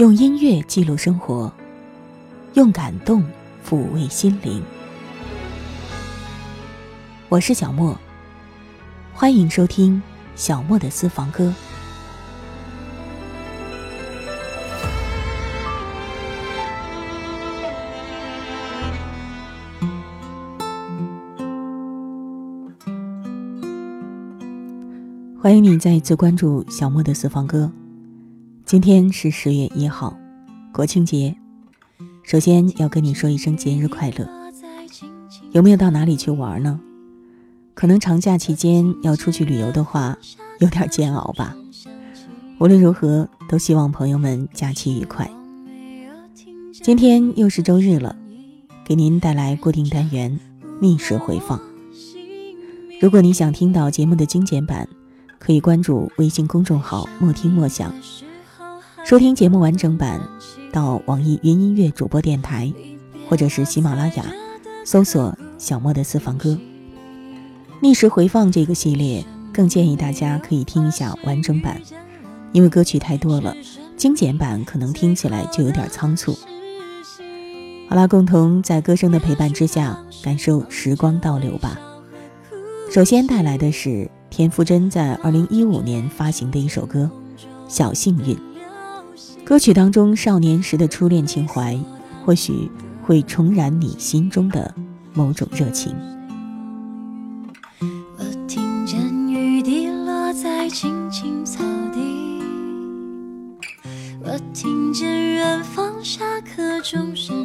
用音乐记录生活，用感动抚慰心灵。我是小莫，欢迎收听小莫的私房歌。欢迎你再一次关注小莫的私房歌。今天是十月一号，国庆节。首先要跟你说一声节日快乐。有没有到哪里去玩呢？可能长假期间要出去旅游的话，有点煎熬吧。无论如何，都希望朋友们假期愉快。今天又是周日了，给您带来固定单元密室回放。如果你想听到节目的精简版，可以关注微信公众号“莫听莫想”。收听节目完整版，到网易云音乐主播电台，或者是喜马拉雅，搜索“小莫的私房歌”。逆时回放这个系列，更建议大家可以听一下完整版，因为歌曲太多了，精简版可能听起来就有点仓促。好啦，共同在歌声的陪伴之下，感受时光倒流吧。首先带来的是田馥甄在二零一五年发行的一首歌《小幸运》。歌曲当中少年时的初恋情怀，或许会重燃你心中的某种热情。我听见雨滴落在青青草地，我听见远方下课钟声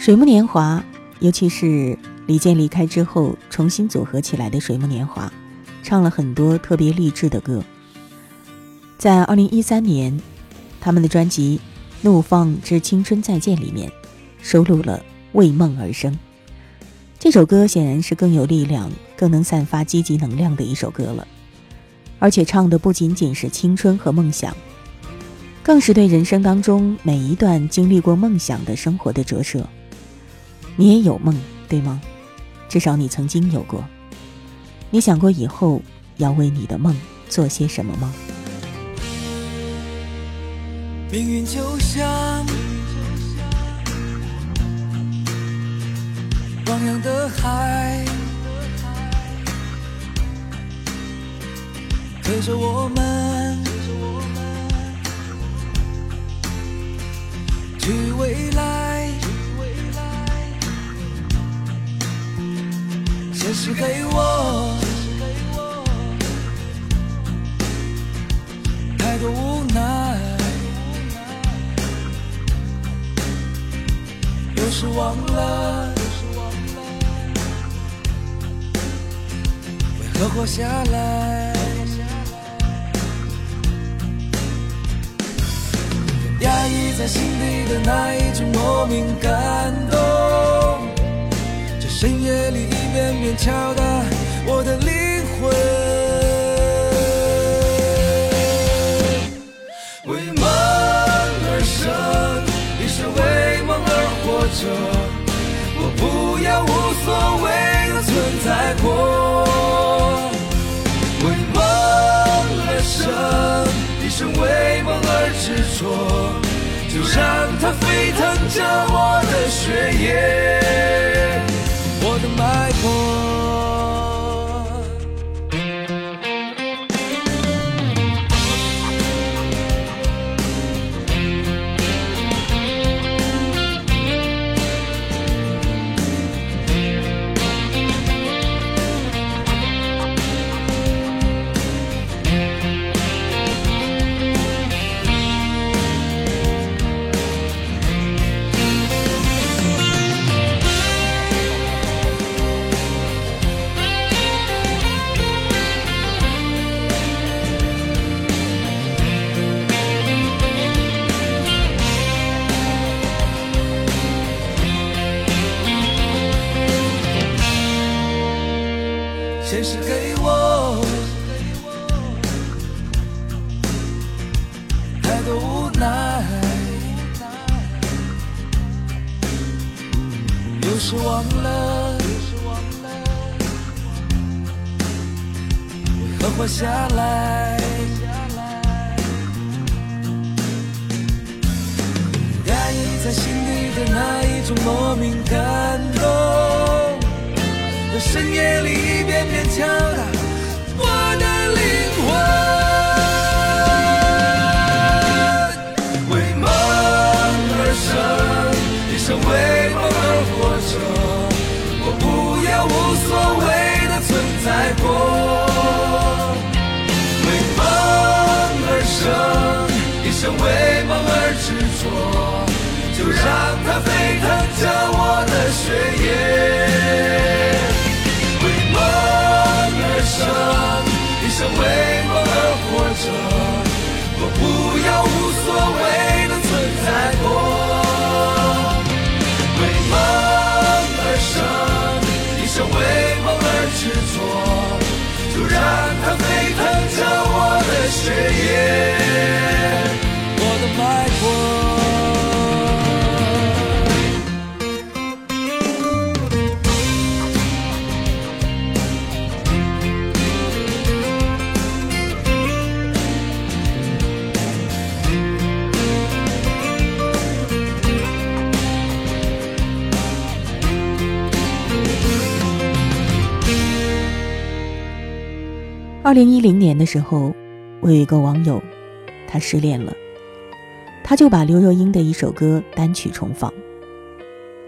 水木年华，尤其是李健离开之后重新组合起来的水木年华，唱了很多特别励志的歌。在二零一三年，他们的专辑《怒放之青春再见》里面收录了《为梦而生》这首歌，显然是更有力量、更能散发积极能量的一首歌了。而且唱的不仅仅是青春和梦想，更是对人生当中每一段经历过梦想的生活的折射。你也有梦，对吗？至少你曾经有过。你想过以后要为你的梦做些什么吗？命运就像汪洋的海，推着我们去未来。现实给我太多无奈，有时忘了为何活下来，压抑在心底的那一种莫名感动。深夜里，一遍遍敲打我的灵魂。为梦而生，一生为梦而活着。我不要无所谓的存在过。为梦而生，一生为梦而执着。就让它沸腾着我的血液。的脉搏。下来，压抑在心底的那一种莫名感动，在深夜里一遍遍敲打。二零一零年的时候，我有一个网友，他失恋了。他就把刘若英的一首歌单曲重放，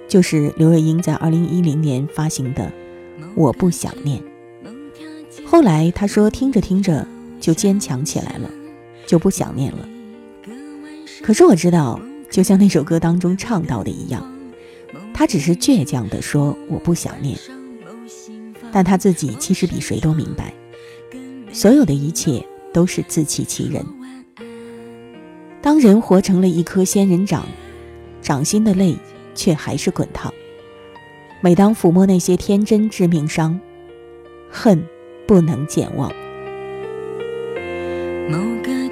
就是刘若英在二零一零年发行的《我不想念》。后来他说听着听着就坚强起来了，就不想念了。可是我知道，就像那首歌当中唱到的一样，他只是倔强地说我不想念，但他自己其实比谁都明白，所有的一切都是自欺欺人。当人活成了一颗仙人掌，掌心的泪却还是滚烫。每当抚摸那些天真致命伤，恨不能健忘。某个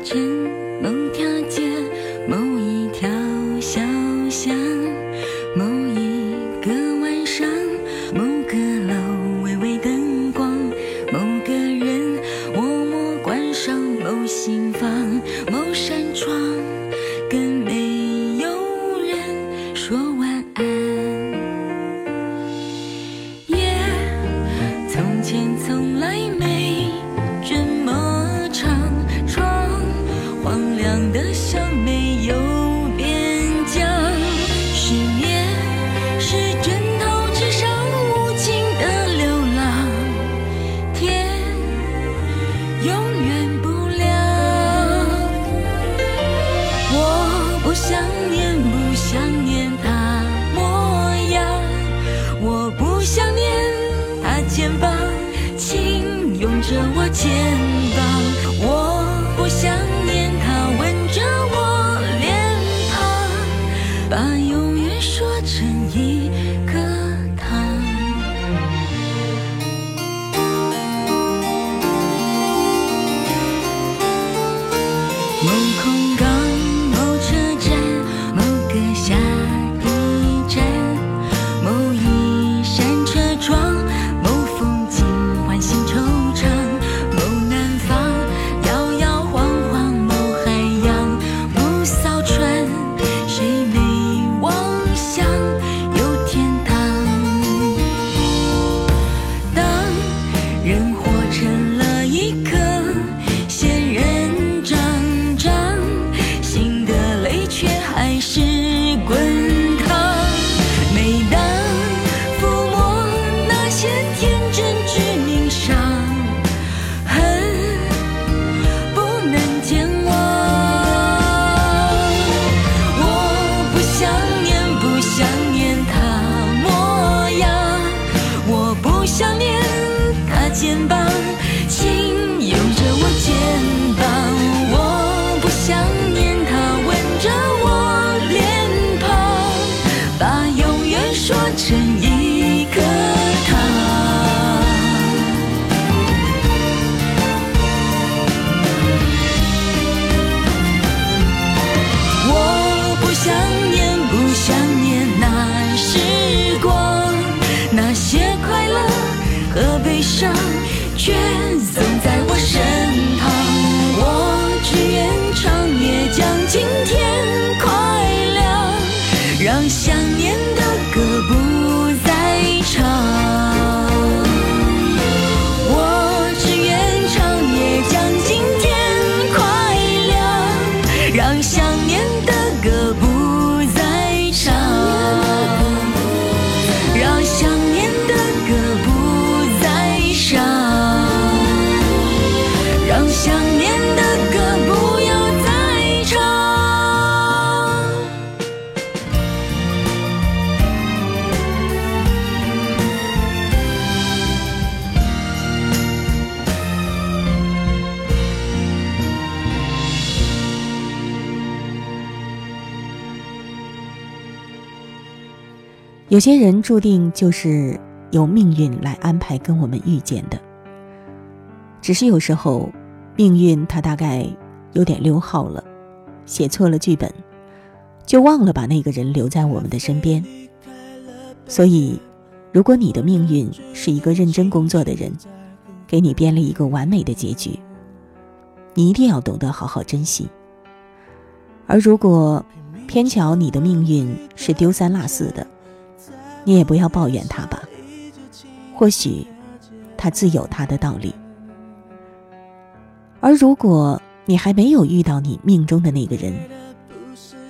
有些人注定就是由命运来安排跟我们遇见的，只是有时候命运它大概有点溜号了，写错了剧本，就忘了把那个人留在我们的身边。所以，如果你的命运是一个认真工作的人，给你编了一个完美的结局，你一定要懂得好好珍惜。而如果偏巧你的命运是丢三落四的，你也不要抱怨他吧，或许他自有他的道理。而如果你还没有遇到你命中的那个人，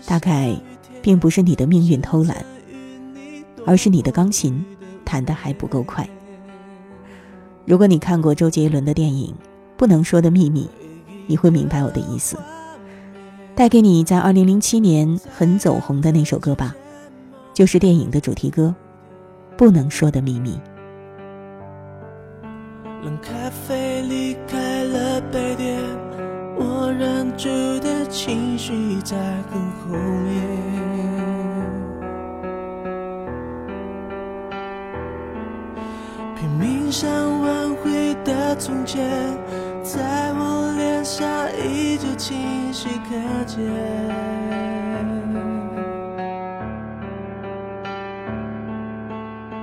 大概并不是你的命运偷懒，而是你的钢琴弹得还不够快。如果你看过周杰伦的电影《不能说的秘密》，你会明白我的意思。带给你在2007年很走红的那首歌吧。就是电影的主题歌《不能说的秘密》。冷咖啡离开了杯垫，我忍住的情绪在很后面。拼命想挽回的从前，在我脸上依旧清晰可见。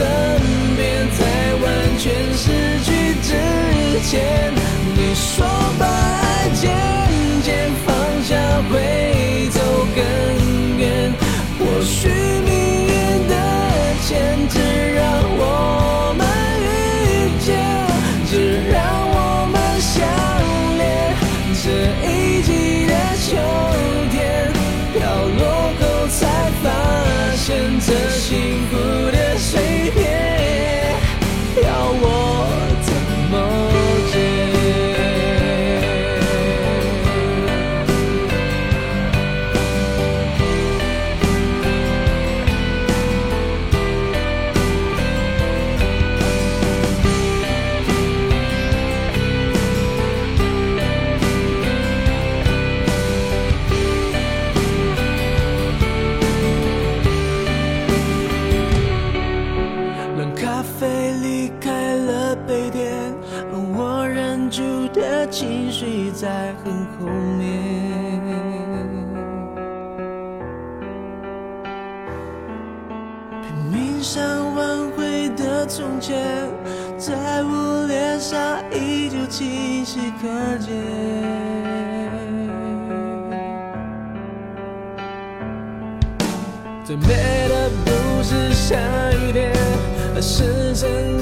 身边，在完全失去之前，你说把爱渐渐放下会走更远，或许命运的牵制让我们遇见，只让我们相恋。这一季的秋天，飘落后才发现，这幸福的碎可见。最美的不是下雨天，而是曾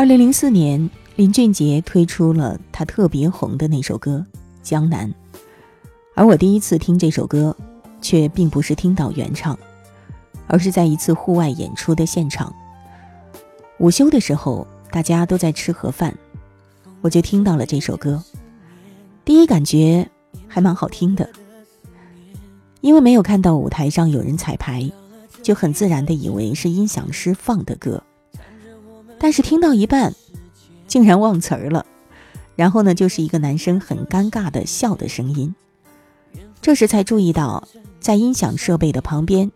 二零零四年，林俊杰推出了他特别红的那首歌《江南》，而我第一次听这首歌，却并不是听到原唱，而是在一次户外演出的现场。午休的时候，大家都在吃盒饭，我就听到了这首歌。第一感觉还蛮好听的，因为没有看到舞台上有人彩排，就很自然的以为是音响师放的歌。但是听到一半，竟然忘词儿了，然后呢，就是一个男生很尴尬的笑的声音。这时才注意到，在音响设备的旁边，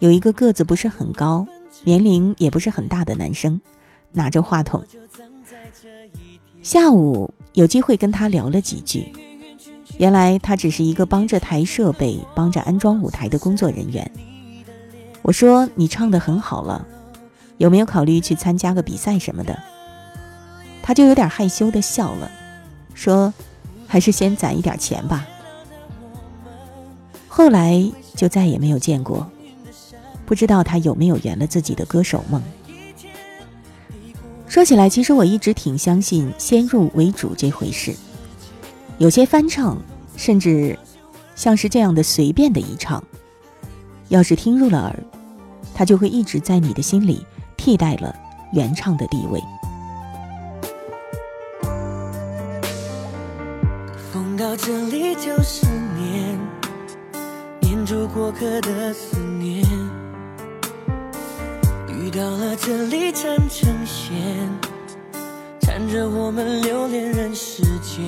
有一个个子不是很高、年龄也不是很大的男生，拿着话筒。下午有机会跟他聊了几句，原来他只是一个帮着抬设备、帮着安装舞台的工作人员。我说：“你唱的很好了，有没有考虑去参加个比赛什么的？”他就有点害羞的笑了，说：“还是先攒一点钱吧。”后来就再也没有见过，不知道他有没有圆了自己的歌手梦。说起来，其实我一直挺相信先入为主这回事。有些翻唱，甚至像是这样的随便的一唱，要是听入了耳，它就会一直在你的心里替代了原唱的地位。风到这里就是念。黏住过客的思念，遇到了这里缠成线，缠着我们留恋人世间。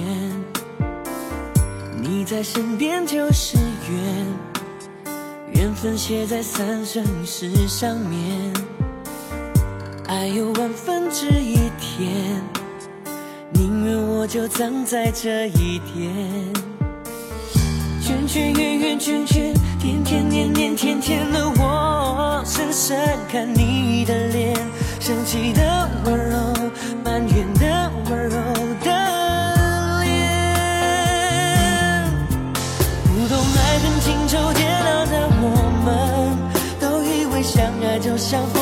你在身边就是缘，缘分写在三生石上面。爱有万分之一甜，宁愿我就葬在这一天。圈圈圆圆圈圈，天天年年天天的我，深深看你的脸，生气的温柔，埋怨的温柔的脸。不懂爱恨情愁煎熬的我们，都以为相爱就像风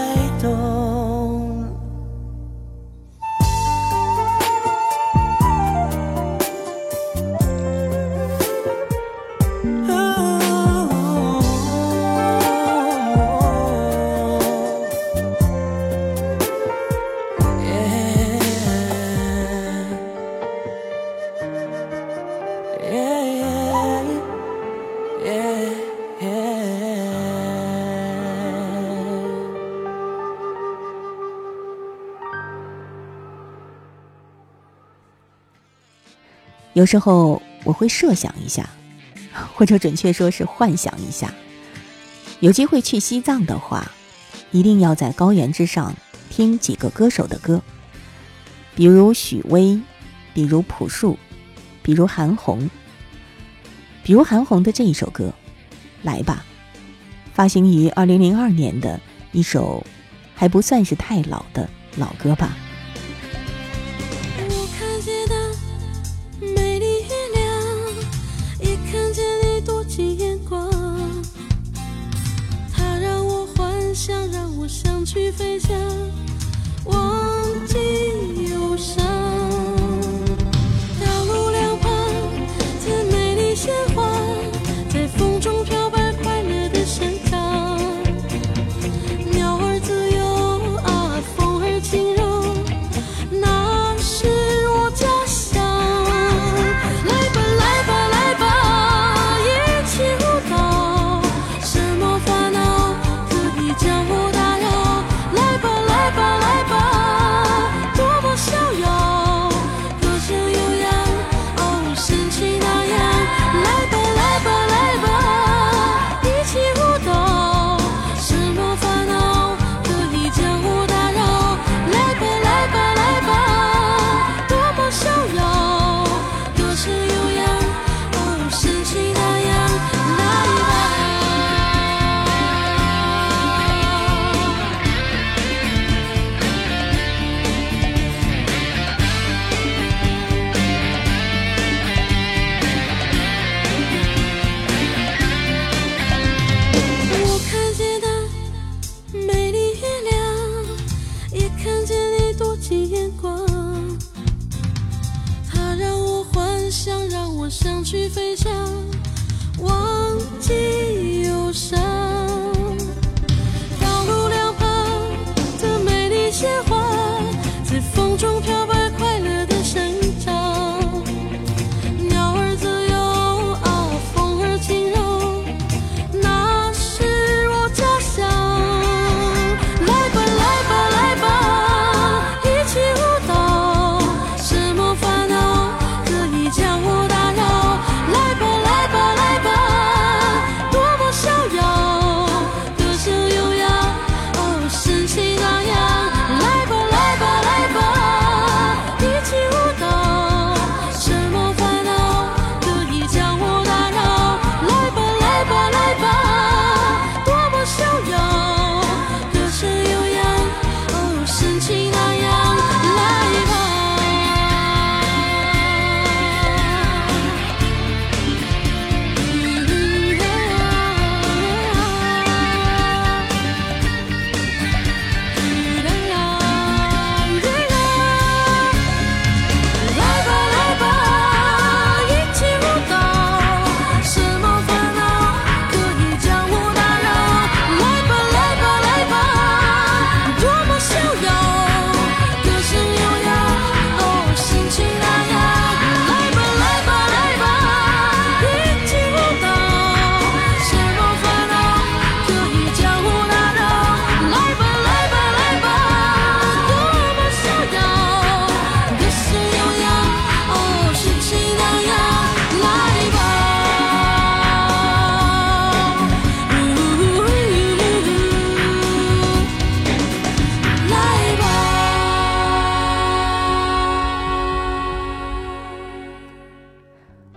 有时候我会设想一下或者准确说是幻想一下。有机会去西藏的话一定要在高原之上听几个歌手的歌比如许巍比如朴树比如韩红。比如韩红的这一首歌来吧发行于二零零二年的一首还不算是太老的老歌吧。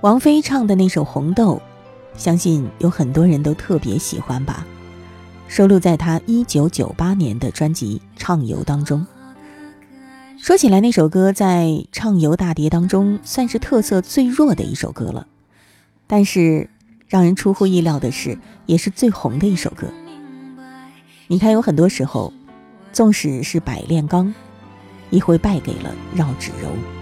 王菲唱的那首红豆相信有很多人都特别喜欢吧。收录在她一九九八年的专辑畅游当中。说起来那首歌在畅游大碟当中算是特色最弱的一首歌了但是让人出乎意料的是也是最红的一首歌。你看有很多时候纵使是百炼钢也会败给了绕指柔。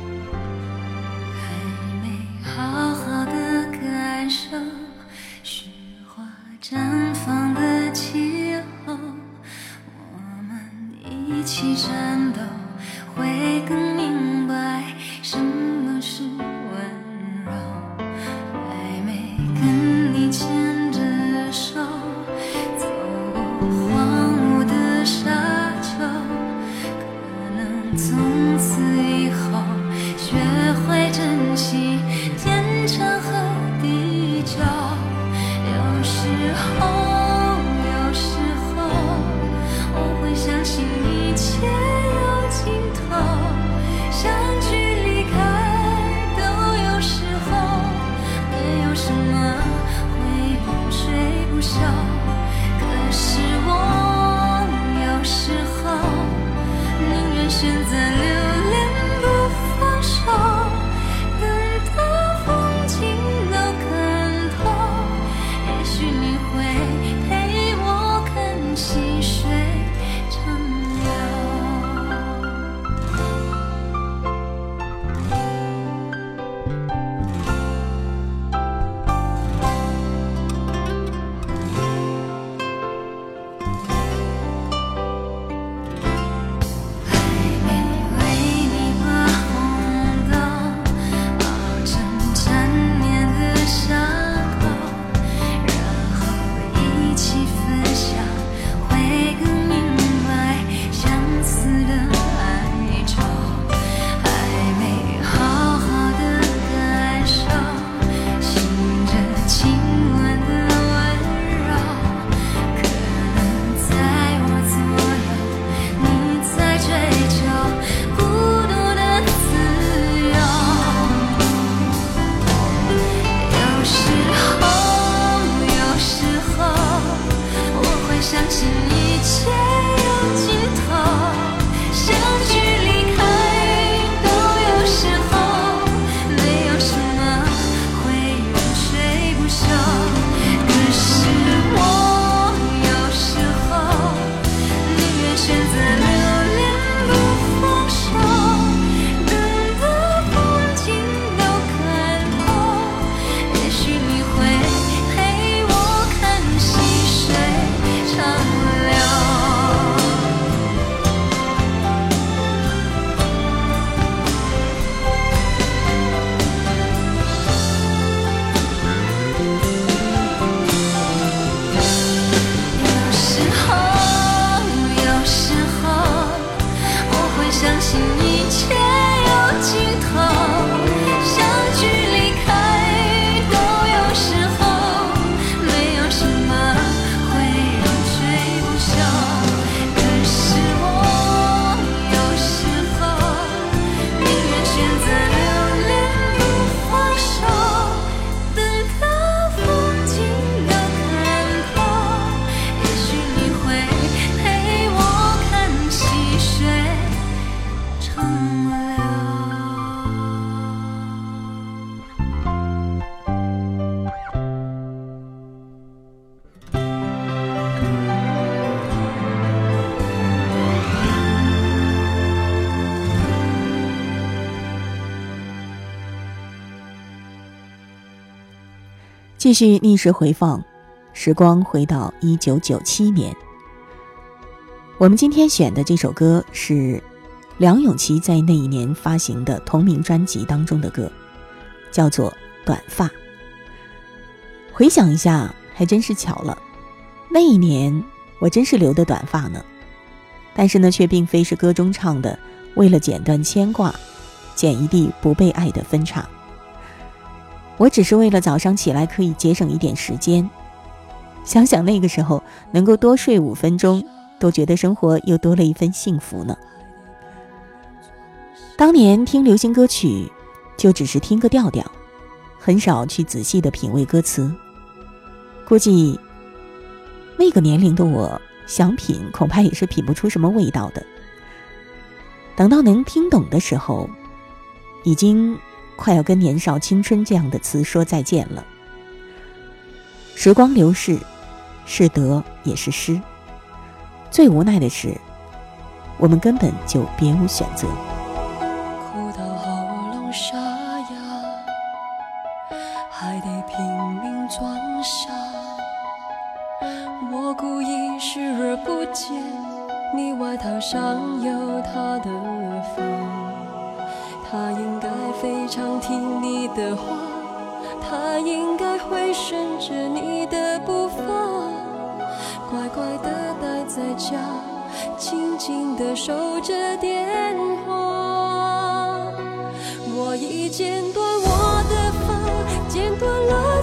继续逆时回放，时光回到一九九七年。我们今天选的这首歌是梁咏琪在那一年发行的同名专辑当中的歌，叫做《短发》。回想一下，还真是巧了，那一年我真是留的短发呢。但是呢，却并非是歌中唱的“为了剪断牵挂，剪一地不被爱的分叉”。我只是为了早上起来可以节省一点时间，想想那个时候能够多睡五分钟，都觉得生活又多了一份幸福呢。当年听流行歌曲，就只是听个调调，很少去仔细的品味歌词。估计那个年龄的我想品，恐怕也是品不出什么味道的。等到能听懂的时候，已经。快要跟年少青春这样的词说再见了。时光流逝，是得也是失。最无奈的是，我们根本就别无选择。哭到喉咙沙哑，还得拼命装傻。我故意视而不见，你外套上有他的发。他应非常听你的话，他应该会顺着你的步伐，乖乖的待在家，静静的守着电话。我已剪断我的发，剪断了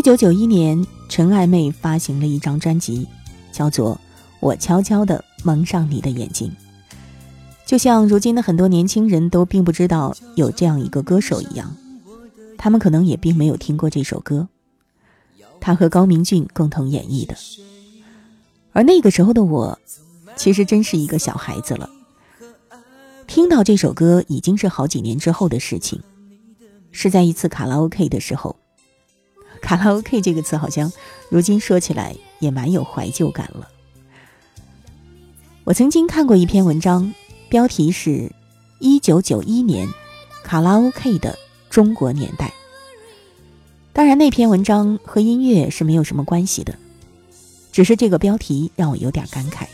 一九九一年，陈爱妹发行了一张专辑，叫做《我悄悄地蒙上你的眼睛》。就像如今的很多年轻人都并不知道有这样一个歌手一样，他们可能也并没有听过这首歌。他和高明骏共同演绎的。而那个时候的我，其实真是一个小孩子了。听到这首歌已经是好几年之后的事情，是在一次卡拉 OK 的时候。卡拉 OK 这个词好像如今说起来也蛮有怀旧感了。我曾经看过一篇文章，标题是《一九九一年卡拉 OK 的中国年代》。当然，那篇文章和音乐是没有什么关系的，只是这个标题让我有点感慨。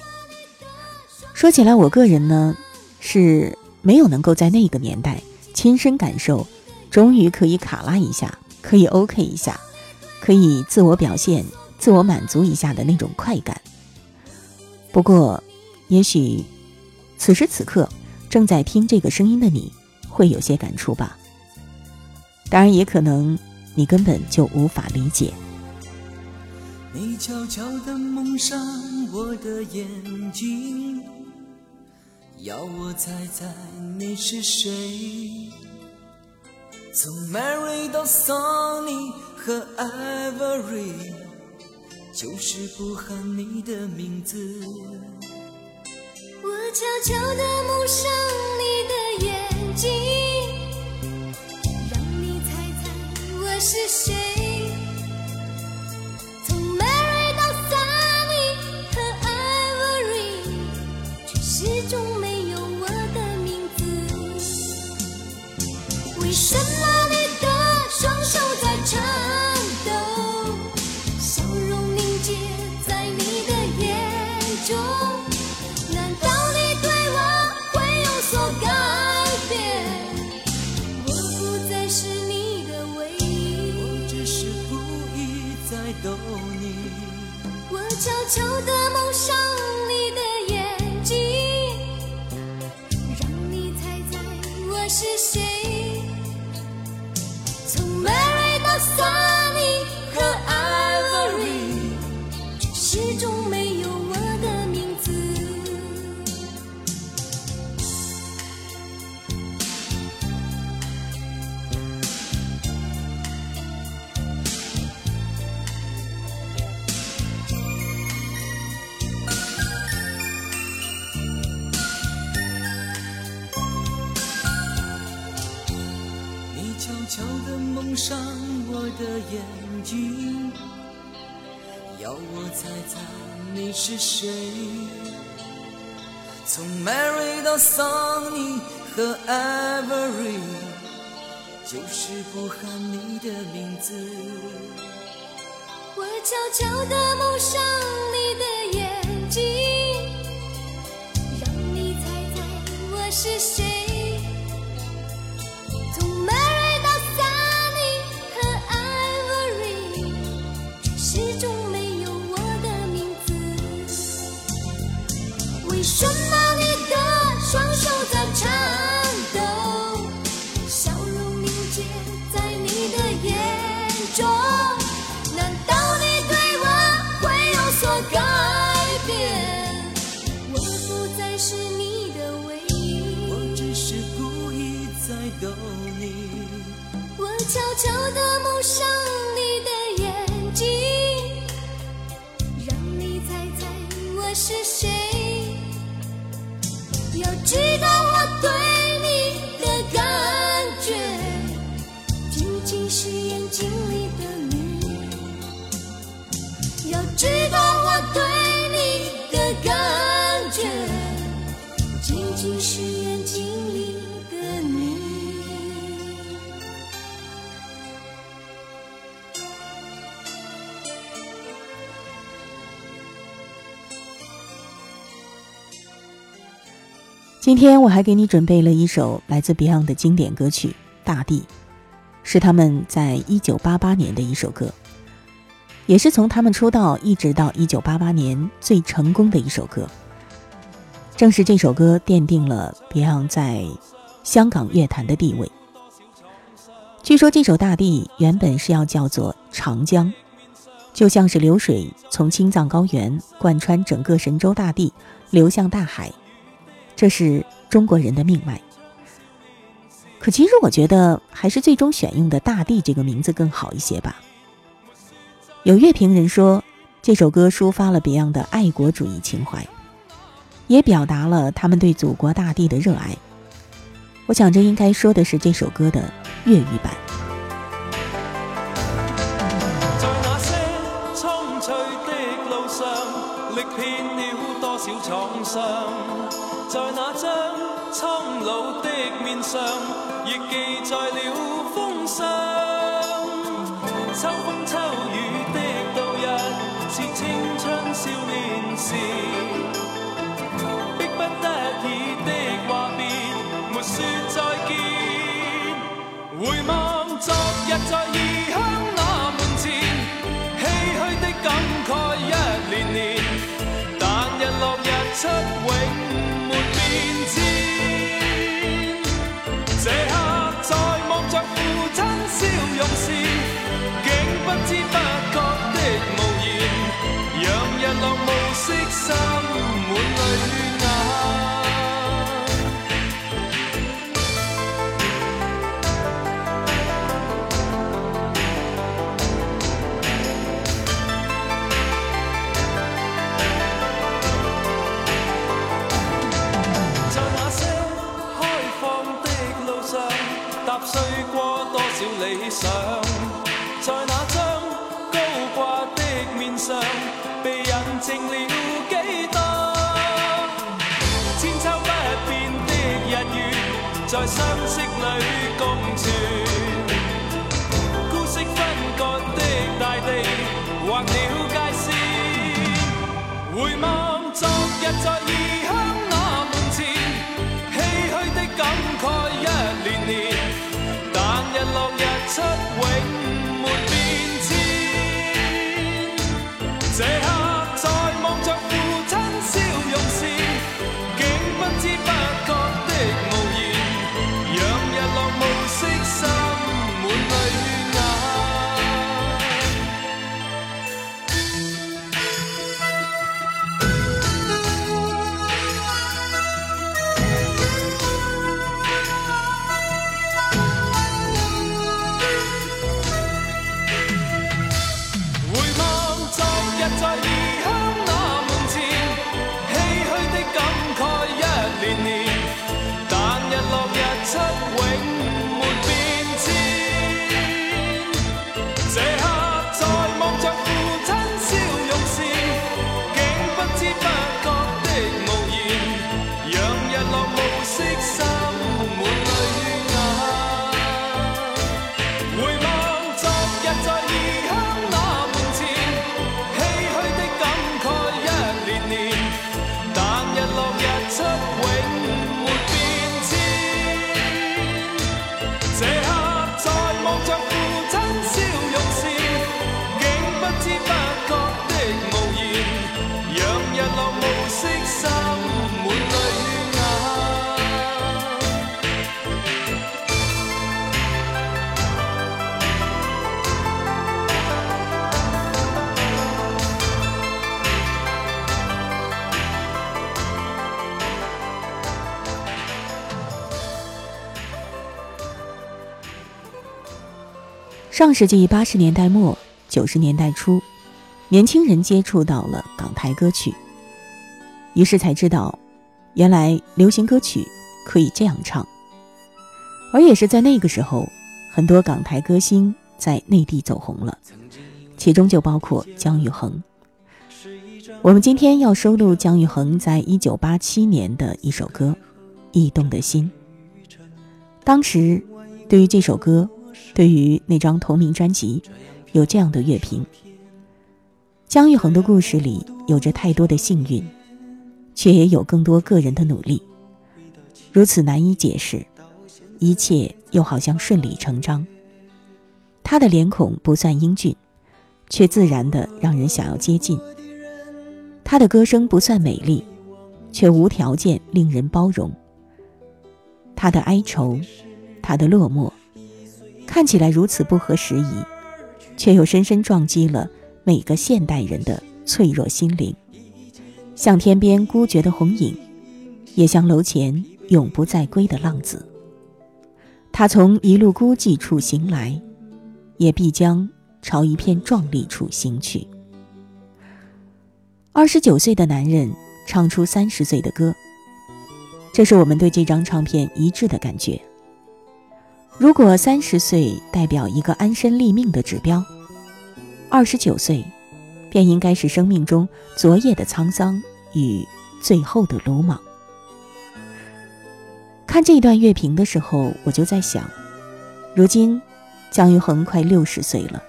说起来，我个人呢是没有能够在那个年代亲身感受，终于可以卡拉一下，可以 OK 一下。可以自我表现、自我满足一下的那种快感。不过，也许此时此刻正在听这个声音的你会有些感触吧。当然，也可能你根本就无法理解。你悄悄地蒙上我的眼睛，要我猜猜你是谁。从 Mary 到 Sunny 和 Ivory，就是不喊你的名字。我悄悄地蒙上你的眼睛，让你猜猜我是谁。眼睛，要我猜猜你是谁。从 Mary 到 Sunny 和 Every，就是不喊你的名字。我悄悄地蒙上你的眼睛，让你猜猜我是谁。今天我还给你准备了一首来自 Beyond 的经典歌曲《大地》，是他们在一九八八年的一首歌，也是从他们出道一直到一九八八年最成功的一首歌。正是这首歌奠定了 Beyond 在香港乐坛的地位。据说这首《大地》原本是要叫做《长江》，就像是流水从青藏高原贯穿整个神州大地，流向大海。这是中国人的命脉。可其实我觉得还是最终选用的“大地”这个名字更好一些吧。有乐评人说，这首歌抒发了 Beyond 的爱国主义情怀，也表达了他们对祖国大地的热爱。我想这应该说的是这首歌的粤语版。在那些蒼翠的路上，歷遍了多少創傷，在那張蒼苍老的面上，亦记载了风霜。秋风秋雨的度日，是青春少年时，迫不得已的话别，没说再见。回望昨日在异乡那门前，唏嘘的感慨一年年，但日落日出永没变迁。人狼暮色，心满泪。被印證了几多？千秋不变的日月，在相识里共存。孤色分割的大地，划了界线。回望昨日在异乡上世纪八十年代末九十年代初，年轻人接触到了港台歌曲，于是才知道，原来流行歌曲可以这样唱。而也是在那个时候，很多港台歌星在内地走红了，其中就包括姜育恒。我们今天要收录姜育恒在一九八七年的一首歌《驿动的心》。当时，对于这首歌，对于那张同名专辑，有这样的乐评：姜育恒的故事里有着太多的幸运，却也有更多个人的努力，如此难以解释，一切又好像顺理成章。他的脸孔不算英俊，却自然的让人想要接近。他的歌声不算美丽，却无条件令人包容。他的哀愁，他的落寞，看起来如此不合时宜，却又深深撞击了每个现代人的脆弱心灵，像天边孤绝的红影，也像楼前永不再归的浪子。他从一路孤寂处行来，也必将朝一片壮丽处行去。二十九岁的男人唱出三十岁的歌，这是我们对这张唱片一致的感觉。如果三十岁代表一个安身立命的指标，二十九岁便应该是生命中昨夜的沧桑与最后的鲁莽。看这段乐评的时候，我就在想，如今姜育恒快六十岁了，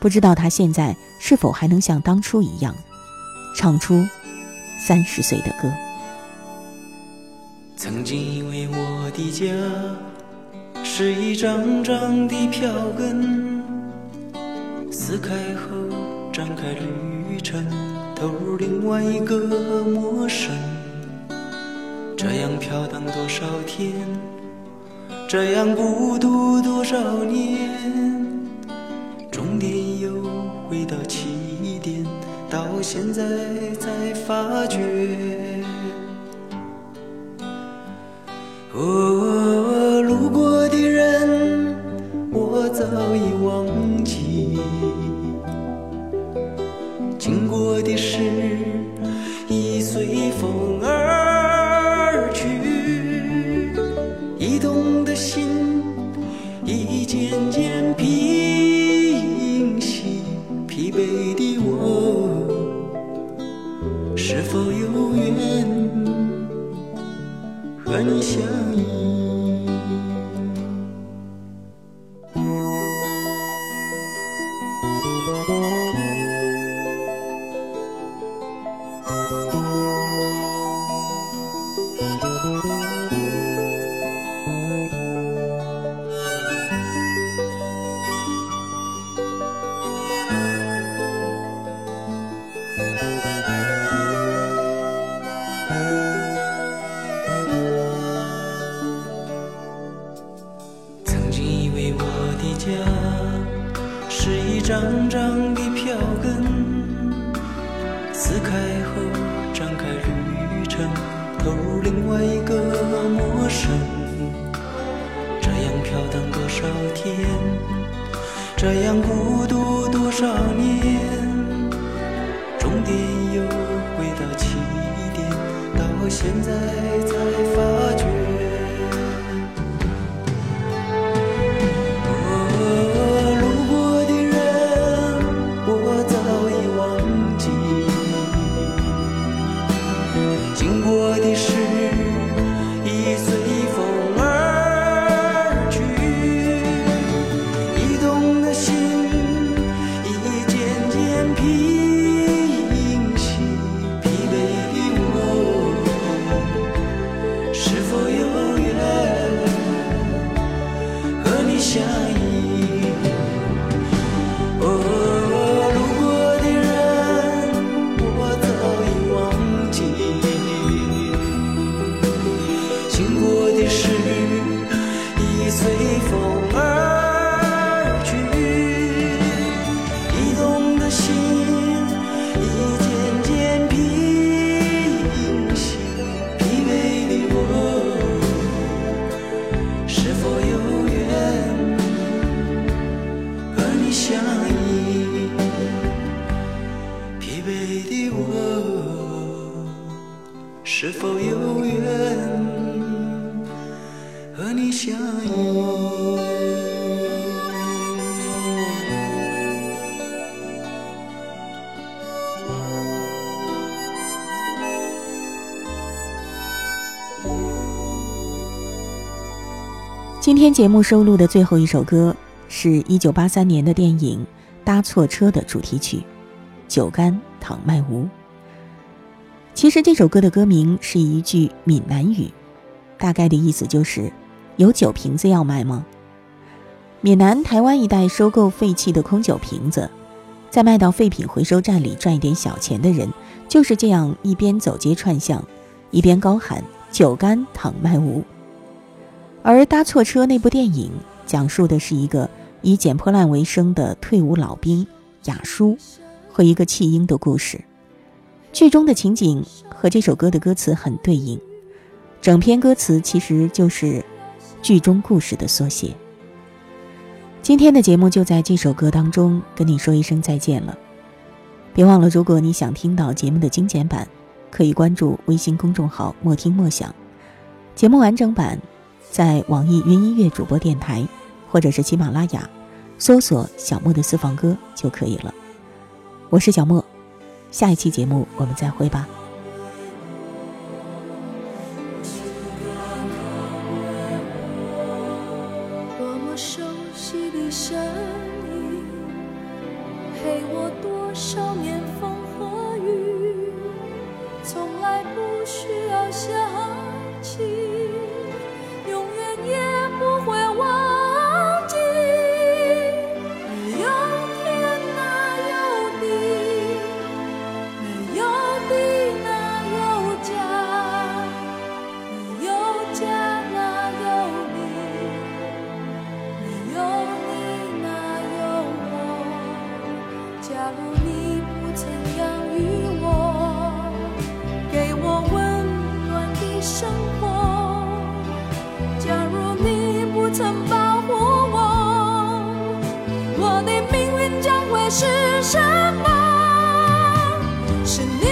不知道他现在是否还能像当初一样。唱出三十岁的歌。曾经以为我的家是一张张的票根，撕开后展开旅程，投入另外一个陌生。这样飘荡多少天，这样孤独多少年，终点又回到起点。到现在才发觉，哦，早已忘记，经过的事天，这样孤独多少年，终点又回到起点，到现在才发现今天节目收录的最后一首歌，是一九八三年的电影《搭错车》的主题曲《酒干倘卖无》。其实这首歌的歌名是一句闽南语，大概的意思就是：“有酒瓶子要卖吗？”闽南、台湾一带收购废弃的空酒瓶子，再卖到废品回收站里赚一点小钱的人，就是这样一边走街串巷，一边高喊“酒干倘卖无”。而搭错车那部电影讲述的是一个以捡破烂为生的退伍老兵雅叔和一个弃婴的故事。剧中的情景和这首歌的歌词很对应，整篇歌词其实就是剧中故事的缩写。今天的节目就在这首歌当中跟你说一声再见了。别忘了，如果你想听到节目的精简版，可以关注微信公众号“莫听莫想”，节目完整版。在网易云音乐主播电台，或者是喜马拉雅，搜索“小莫的私房歌”就可以了。我是小莫，下一期节目我们再会吧。生活。假如你不曾保护我，我的命运将会是什么？是你